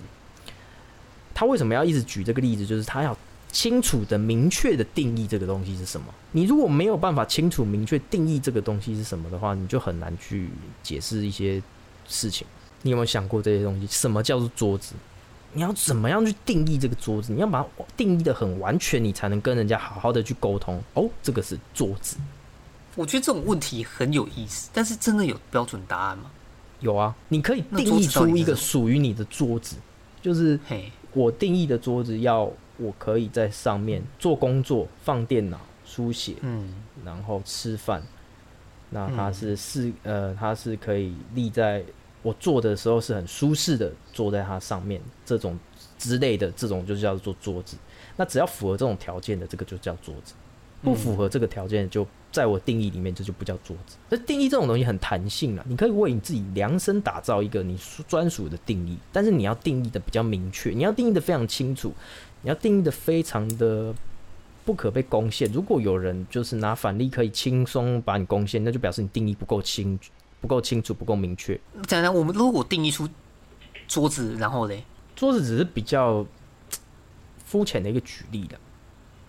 他为什么要一直举这个例子？就是他要清楚的、明确的定义这个东西是什么。你如果没有办法清楚、明确定义这个东西是什么的话，你就很难去解释一些事情。你有没有想过这些东西？什么叫做桌子？你要怎么样去定义这个桌子？你要把它定义的很完全，你才能跟人家好好的去沟通。哦，这个是桌子，我觉得这种问题很有意思，但是真的有标准答案吗？有啊，你可以定义出一个属于你的桌子，就是嘿，我定义的桌子要我可以在上面做工作、放电脑、书写，嗯然后吃饭。那它嗯是四、呃，它是可以立在我坐的时候是很舒适的，坐在它上面这种之类的，这种就叫做桌子。那只要符合这种条件的，这个就叫桌子；不符合这个条件，就在我定义里面，这就不叫桌子。那定义这种东西很弹性了，你可以为你自己量身打造一个你专属的定义，但是你要定义的比较明确，你要定义的非常清楚，你要定义的非常的不可被攻陷。如果有人就是拿反例可以轻松把你攻陷，那就表示你定义不够清、不够清楚、不够明确。讲讲我们如果定义出桌子，然后嘞，桌子只是比较。肤浅的一个举例的，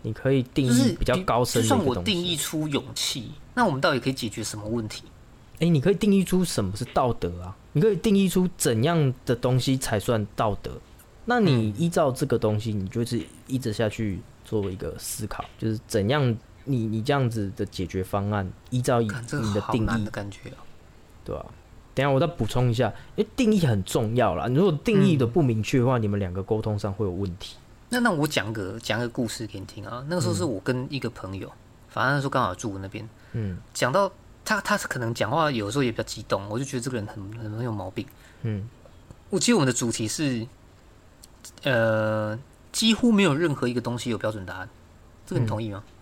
你可以定义比较高深的就算我定义出勇气，那我们到底可以解决什么问题？哎，你可以定义出什么是道德啊？你可以定义出怎样的东西才算道德？那你依照这个东西，你就是一直下去做一个思考，就是怎样你你这样子的解决方案，依照你的定义的感觉，对吧？等下我再补充一下，因为定义很重要啦。如果定义的不明确的话，你们两个沟通上会有问题。那那我讲个讲个故事给你听啊。那个时候是我跟一个朋友，反正那时候刚好住那边。嗯，讲到他，他是可能讲话有时候也比较激动，我就觉得这个人很很很有毛病。嗯，我记得我们的主题是，呃，几乎没有任何一个东西有标准答案。这个你同意吗？嗯，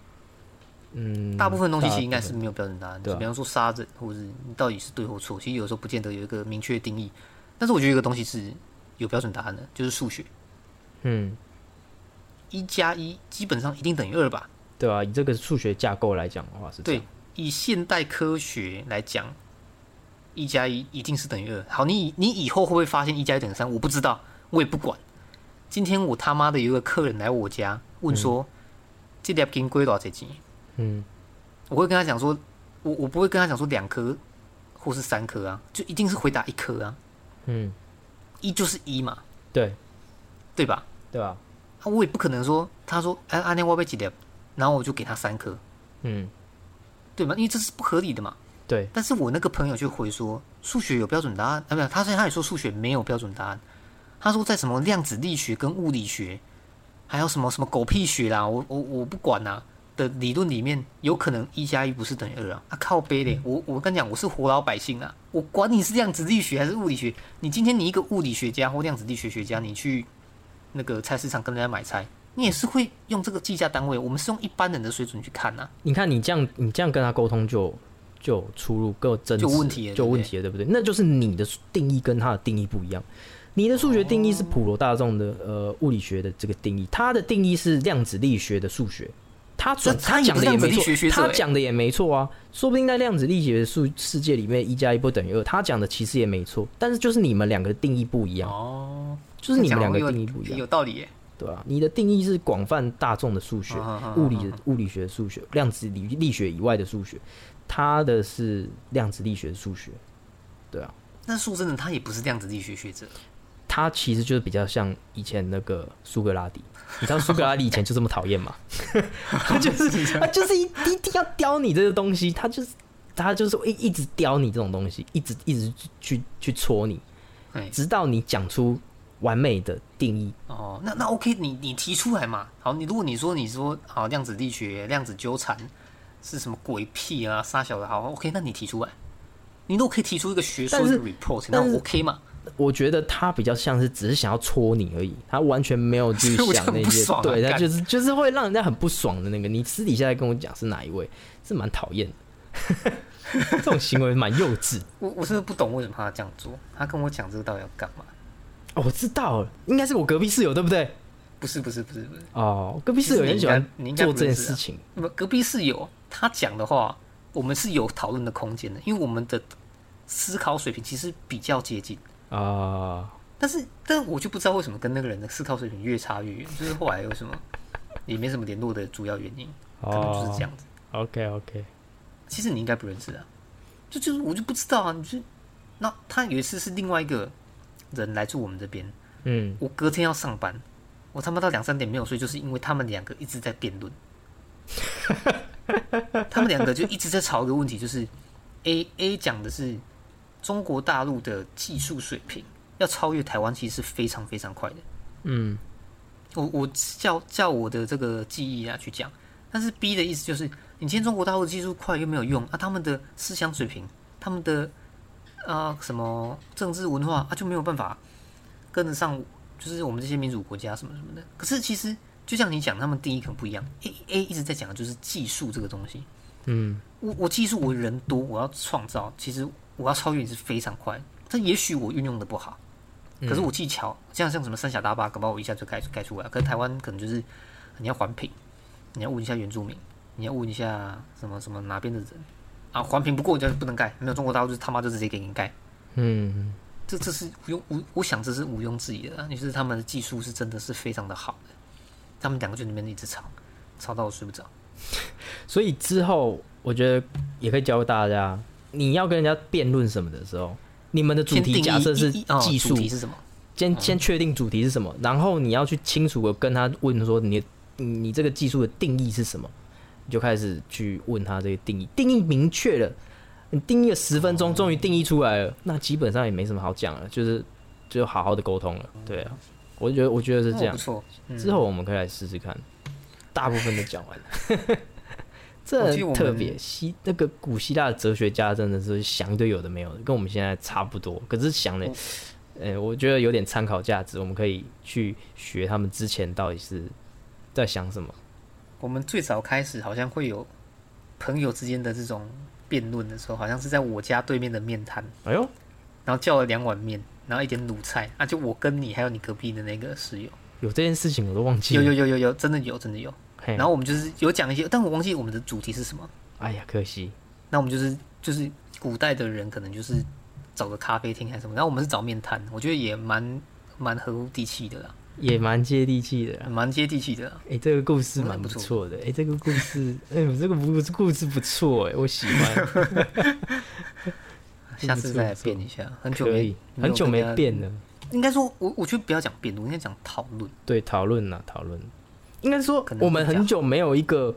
大部分东西其实应该是没有标准答案。对，比方说杀人，或者是你到底是对或错，其实有时候不见得有一个明确定义。但是我觉得一个东西是有标准答案的，就是数学。嗯。一加一基本上一定等于二吧？对啊，以这个数学架构来讲的话是。对，以现代科学来讲，一加一一定是等于二。好，你你以后会不会发现一加一等于三？我不知道，我也不管。今天我他妈的有一个客人来我家问说，这条金龟多少钱？嗯，我会跟他讲说，我我不会跟他讲说两颗或是三颗啊，就一定是回答一颗啊。嗯，一就是一嘛。对，对吧？对吧？啊我也不可能说，他说，哎，阿念我被几点，然后我就给他三颗，嗯，对吗？因为这是不合理的嘛。对。但是我那个朋友就回说，数学有标准答案，啊，不，他说他也说数学没有标准答案。他说在什么量子力学跟物理学，还有什么什么狗屁学啦，我我我不管呐的理论里面，有可能一加一不是等于二啊。啊，靠背嘞，我我跟你讲，我是活老百姓啊，我管你是量子力学还是物理学，你今天你一个物理学家或量子力学学家，你去。那个菜市场跟人家买菜，你也是会用这个计价单位。我们是用一般人的水准去看呐。你看你这样，你这样跟他沟通就就出入各争就问题就问题了，对不对？那就是你的定义跟他的定义不一样。你的数学定义是普罗大众的呃物理学的这个定义，他的定义是量子力学的数学。他准他讲的也没错，他讲的也没错啊。说不定在量子力学的数世界里面，一加一不等于二。他讲的其实也没错，但是就是你们两个定义不一样哦。就是你们两个定义不一样，有道理耶，对啊？你的定义是广泛大众的数学，物理的物理学数学，量子力力学以外的数学，他的是量子力学的数学，对啊。那说真的，他也不是量子力学学者，他其实就是比较像以前那个苏格拉底。你知道苏格拉底以前就这么讨厌吗？(laughs) 他就是他就是一一定要刁你这个东西，他就是他就是一一直刁你这种东西，一直一直去去戳你，直到你讲出。完美的定义哦，那那 OK，你你提出来嘛？好，你如果你说你说好量子力学、量子纠缠是什么鬼屁啊？傻小的，好 OK，那你提出来，你如果可以提出一个学术的 report，那 OK 嘛？我觉得他比较像是只是想要戳你而已，他完全没有去 (laughs) 想那些，对他就是就是会让人家很不爽的那个。你私底下来跟我讲是哪一位，是蛮讨厌的，(laughs) 这种行为蛮幼稚。我我是不懂为什么他这样做，他跟我讲这个到底要干嘛？哦，我知道了，应该是我隔壁室友，对不对？不是，不是，不是，不是。哦，隔壁室友很喜欢做这件事情。那么隔壁室友他讲的话，我们是有讨论的空间的，因为我们的思考水平其实比较接近啊。但是，但我就不知道为什么跟那个人的思考水平越差越远，就是后来有什么也没什么联络的主要原因，可能就是这样子。OK，OK。其实你应该不认识啊，就就是我就不知道啊。你就那他有一次是另外一个。人来住我们这边，嗯，我隔天要上班，我他妈到两三点没有睡，就是因为他们两个一直在辩论，(laughs) 他们两个就一直在吵一个问题，就是 A A 讲的是中国大陆的技术水平要超越台湾，其实是非常非常快的，嗯，我我叫叫我的这个记忆啊去讲，但是 B 的意思就是，你今天中国大陆技术快又没有用啊，他们的思想水平，他们的啊什么政治文化啊就没有办法跟得上，就是我们这些民主国家什么什么的。可是其实就像你讲，他们定义可能不一样。A A 一直在讲的就是技术这个东西。嗯，我我技术我人多，我要创造，其实我要超越你是非常快。但也许我运用的不好，可是我技巧，像像什么三峡大坝，搞不好我一下就盖盖出来。可是台湾可能就是你要环评，你要问一下原住民，你要问一下什么什么哪边的人啊，环评不过就不能盖，没有中国大陆就他妈就直接给你盖。嗯，这这是毋庸无，我想这是毋庸置疑的，就是他们的技术是真的是非常的好的。他们两个就里面一直吵，吵到我睡不着。所以之后我觉得也可以教大家，你要跟人家辩论什么的时候，你们的主题假设是技术是什么？先先确定主题是什么，然后你要去清楚的跟他问说你你这个技术的定义是什么，你就开始去问他这个定义，定义明确了，你定义了十分钟，终于定义出来了，那基本上也没什么好讲了，就是就好好的沟通了。对啊，我觉得我觉得是这样，不错。之后我们可以来试试看，大部分都讲完了。这特别希那个古希腊的哲学家真的是想一堆有的没有的，跟我们现在差不多。可是想的，呃，我觉得有点参考价值，我们可以去学他们之前到底是在想什么。我们最早开始好像会有朋友之间的这种辩论的时候，好像是在我家对面的面摊。哎呦，然后叫了两碗面，然后一点卤菜啊，就我跟你还有你隔壁的那个室友，有这件事情我都忘记了。有有有有有，真的有真的有。然后我们就是有讲一些，但我忘记我们的主题是什么。哎呀，可惜。那我们就是就是古代的人可能就是找个咖啡厅还是什么，然后我们是找面摊，我觉得也蛮蛮合地气的啦，也蛮接地气的，蛮接地气的。哎，这个故事蛮不错的。哎，这个故事，(laughs) 哎，这个故事故事不错，哎，我喜欢。(laughs) 下次再变一下，很久没很久没变了。应该说，我我觉得不要讲变，我，应该讲讨论。对，讨论呐，讨论。应该说，我们很久没有一个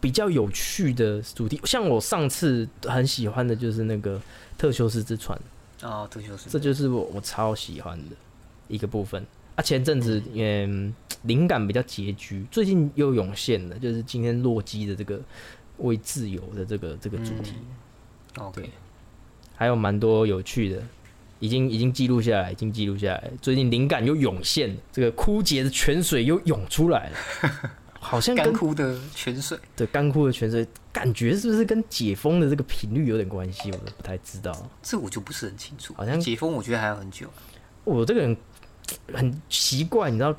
比较有趣的主题。像我上次很喜欢的就是那个特修斯之船哦，特修斯，这就是我我超喜欢的一个部分。啊，前阵子嗯灵感比较拮据，最近又涌现了，就是今天洛基的这个为自由的这个这个主题。OK，还有蛮多有趣的。已经已经记录下来，已经记录下来。最近灵感又涌现，这个枯竭的泉水又涌出来了，(laughs) 好像干枯的泉水。对，干枯的泉水，感觉是不是跟解封的这个频率有点关系？我都不太知道。这我就不是很清楚。好像解封，我觉得还要很久。我这个人很奇怪，你知道，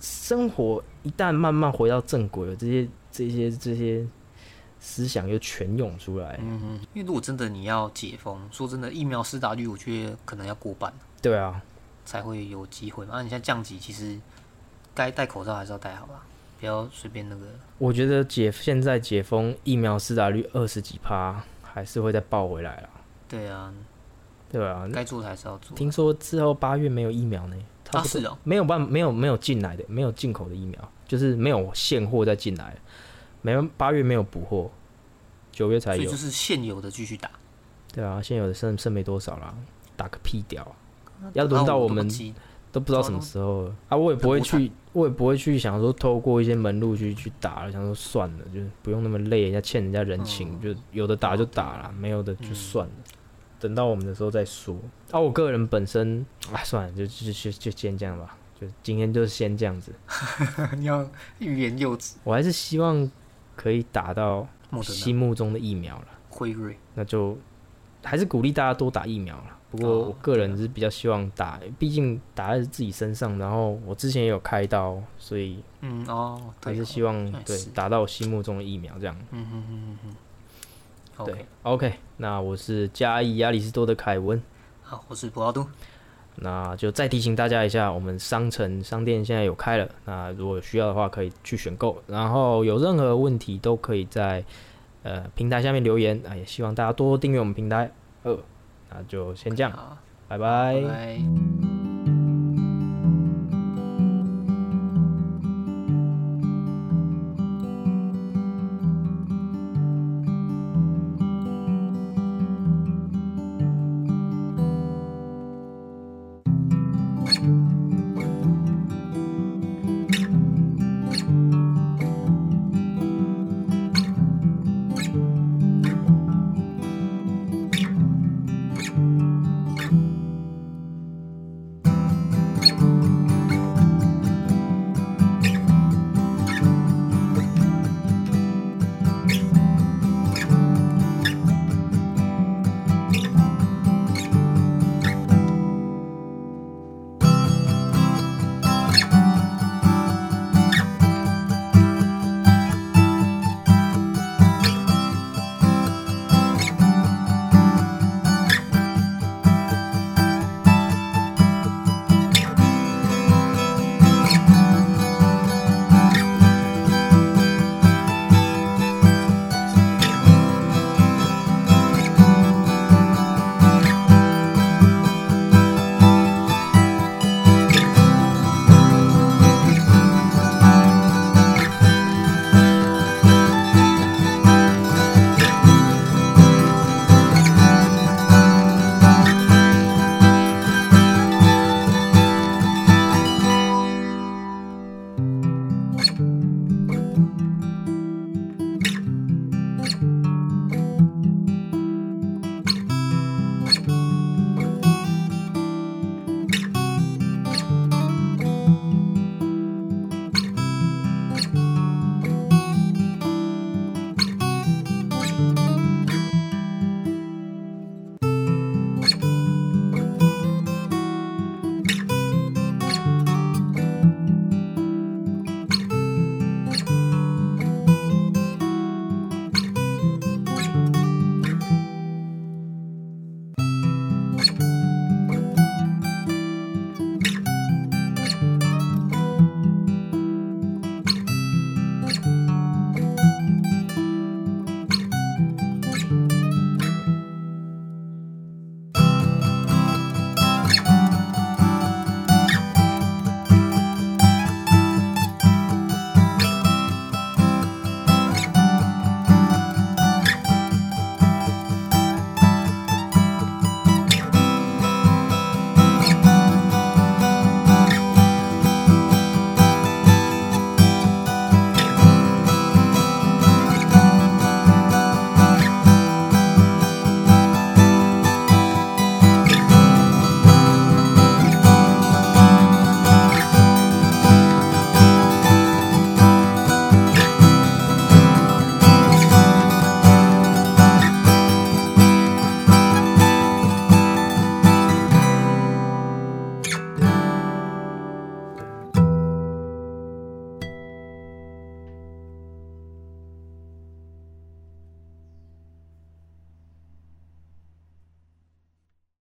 生活一旦慢慢回到正轨了，这些这些这些。思想又全涌出来。嗯哼，因为如果真的你要解封，说真的，疫苗施打率我觉得可能要过半。对啊，才会有机会嘛。那你像降级，其实该戴口罩还是要戴好吧，不要随便那个。我觉得解现在解封，疫苗施打率二十几趴，还是会再爆回来啊。对啊，对啊，该做的还是要做。听说之后八月没有疫苗呢？啊，是哦，没有办没有没有进来的，没有进口的疫苗，就是没有现货再进来。没八月没有补货，九月才有，所以就是现有的继续打。对啊，现有的剩剩没多少啦，打个屁屌！要轮到我们都不知道什么时候啊！我也不会去，我也不会去想说透过一些门路去去打了，想说算了，就是不用那么累，人家欠人家人情，就有的打就打了，没有的就算了，等到我们的时候再说。啊，我个人本身啊，算了，就就就就先这样吧，就今天就是先这样子。(laughs) 你要欲言又止，我还是希望。可以打到心目中的疫苗了，辉瑞，那就还是鼓励大家多打疫苗了。不过我个人是比较希望打，毕竟打在自己身上。然后我之前也有开刀，所以嗯哦，还是希望对打到我心目中的疫苗这样。嗯嗯嗯嗯嗯，对，OK，那我是嘉义亚里士多的凯文，好，我是博奥多。那就再提醒大家一下，我们商城商店现在有开了，那如果需要的话可以去选购，然后有任何问题都可以在呃平台下面留言啊，也希望大家多多订阅我们平台。呃，那就先这样，拜拜。